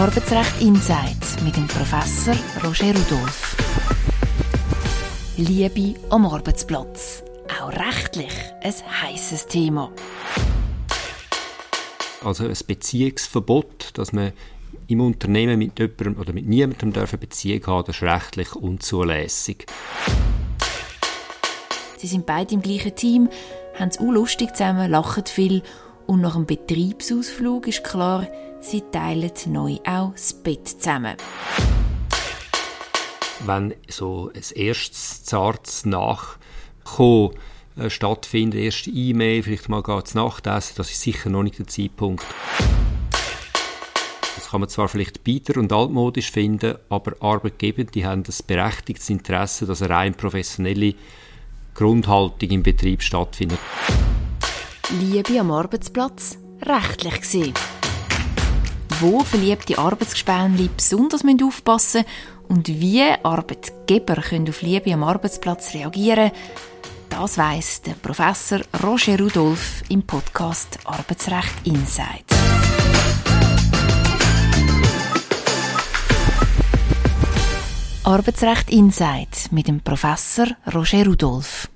Arbeitsrecht Insight mit dem Professor Roger Rudolph. Liebe am Arbeitsplatz. Auch rechtlich ein heißes Thema. Also ein Beziehungsverbot, dass man im Unternehmen mit jemandem oder mit niemandem eine Beziehung haben das ist rechtlich unzulässig. Sie sind beide im gleichen Team, haben es auch lustig zusammen, lachen viel und nach dem Betriebsausflug ist klar, sie teilen neu auch das Bett zusammen. Wenn so ein erstes zartes Nachkommen äh, stattfindet, erste E-Mail, vielleicht mal geht Nachtessen, das ist sicher noch nicht der Zeitpunkt. Das kann man zwar vielleicht bitter und altmodisch finden, aber Arbeitgeber die haben das berechtigtes Interesse, dass eine rein professionelle Grundhaltung im Betrieb stattfindet. Liebe am Arbeitsplatz, rechtlich gesehen. Wo verliebte Arbeitsgespänli besonders aufpassen und wie Arbeitgeber können auf Liebe am Arbeitsplatz reagieren, das weiss der Professor Roger Rudolph im Podcast Arbeitsrecht Insight. Arbeitsrecht Insight mit dem Professor Roger Rudolph.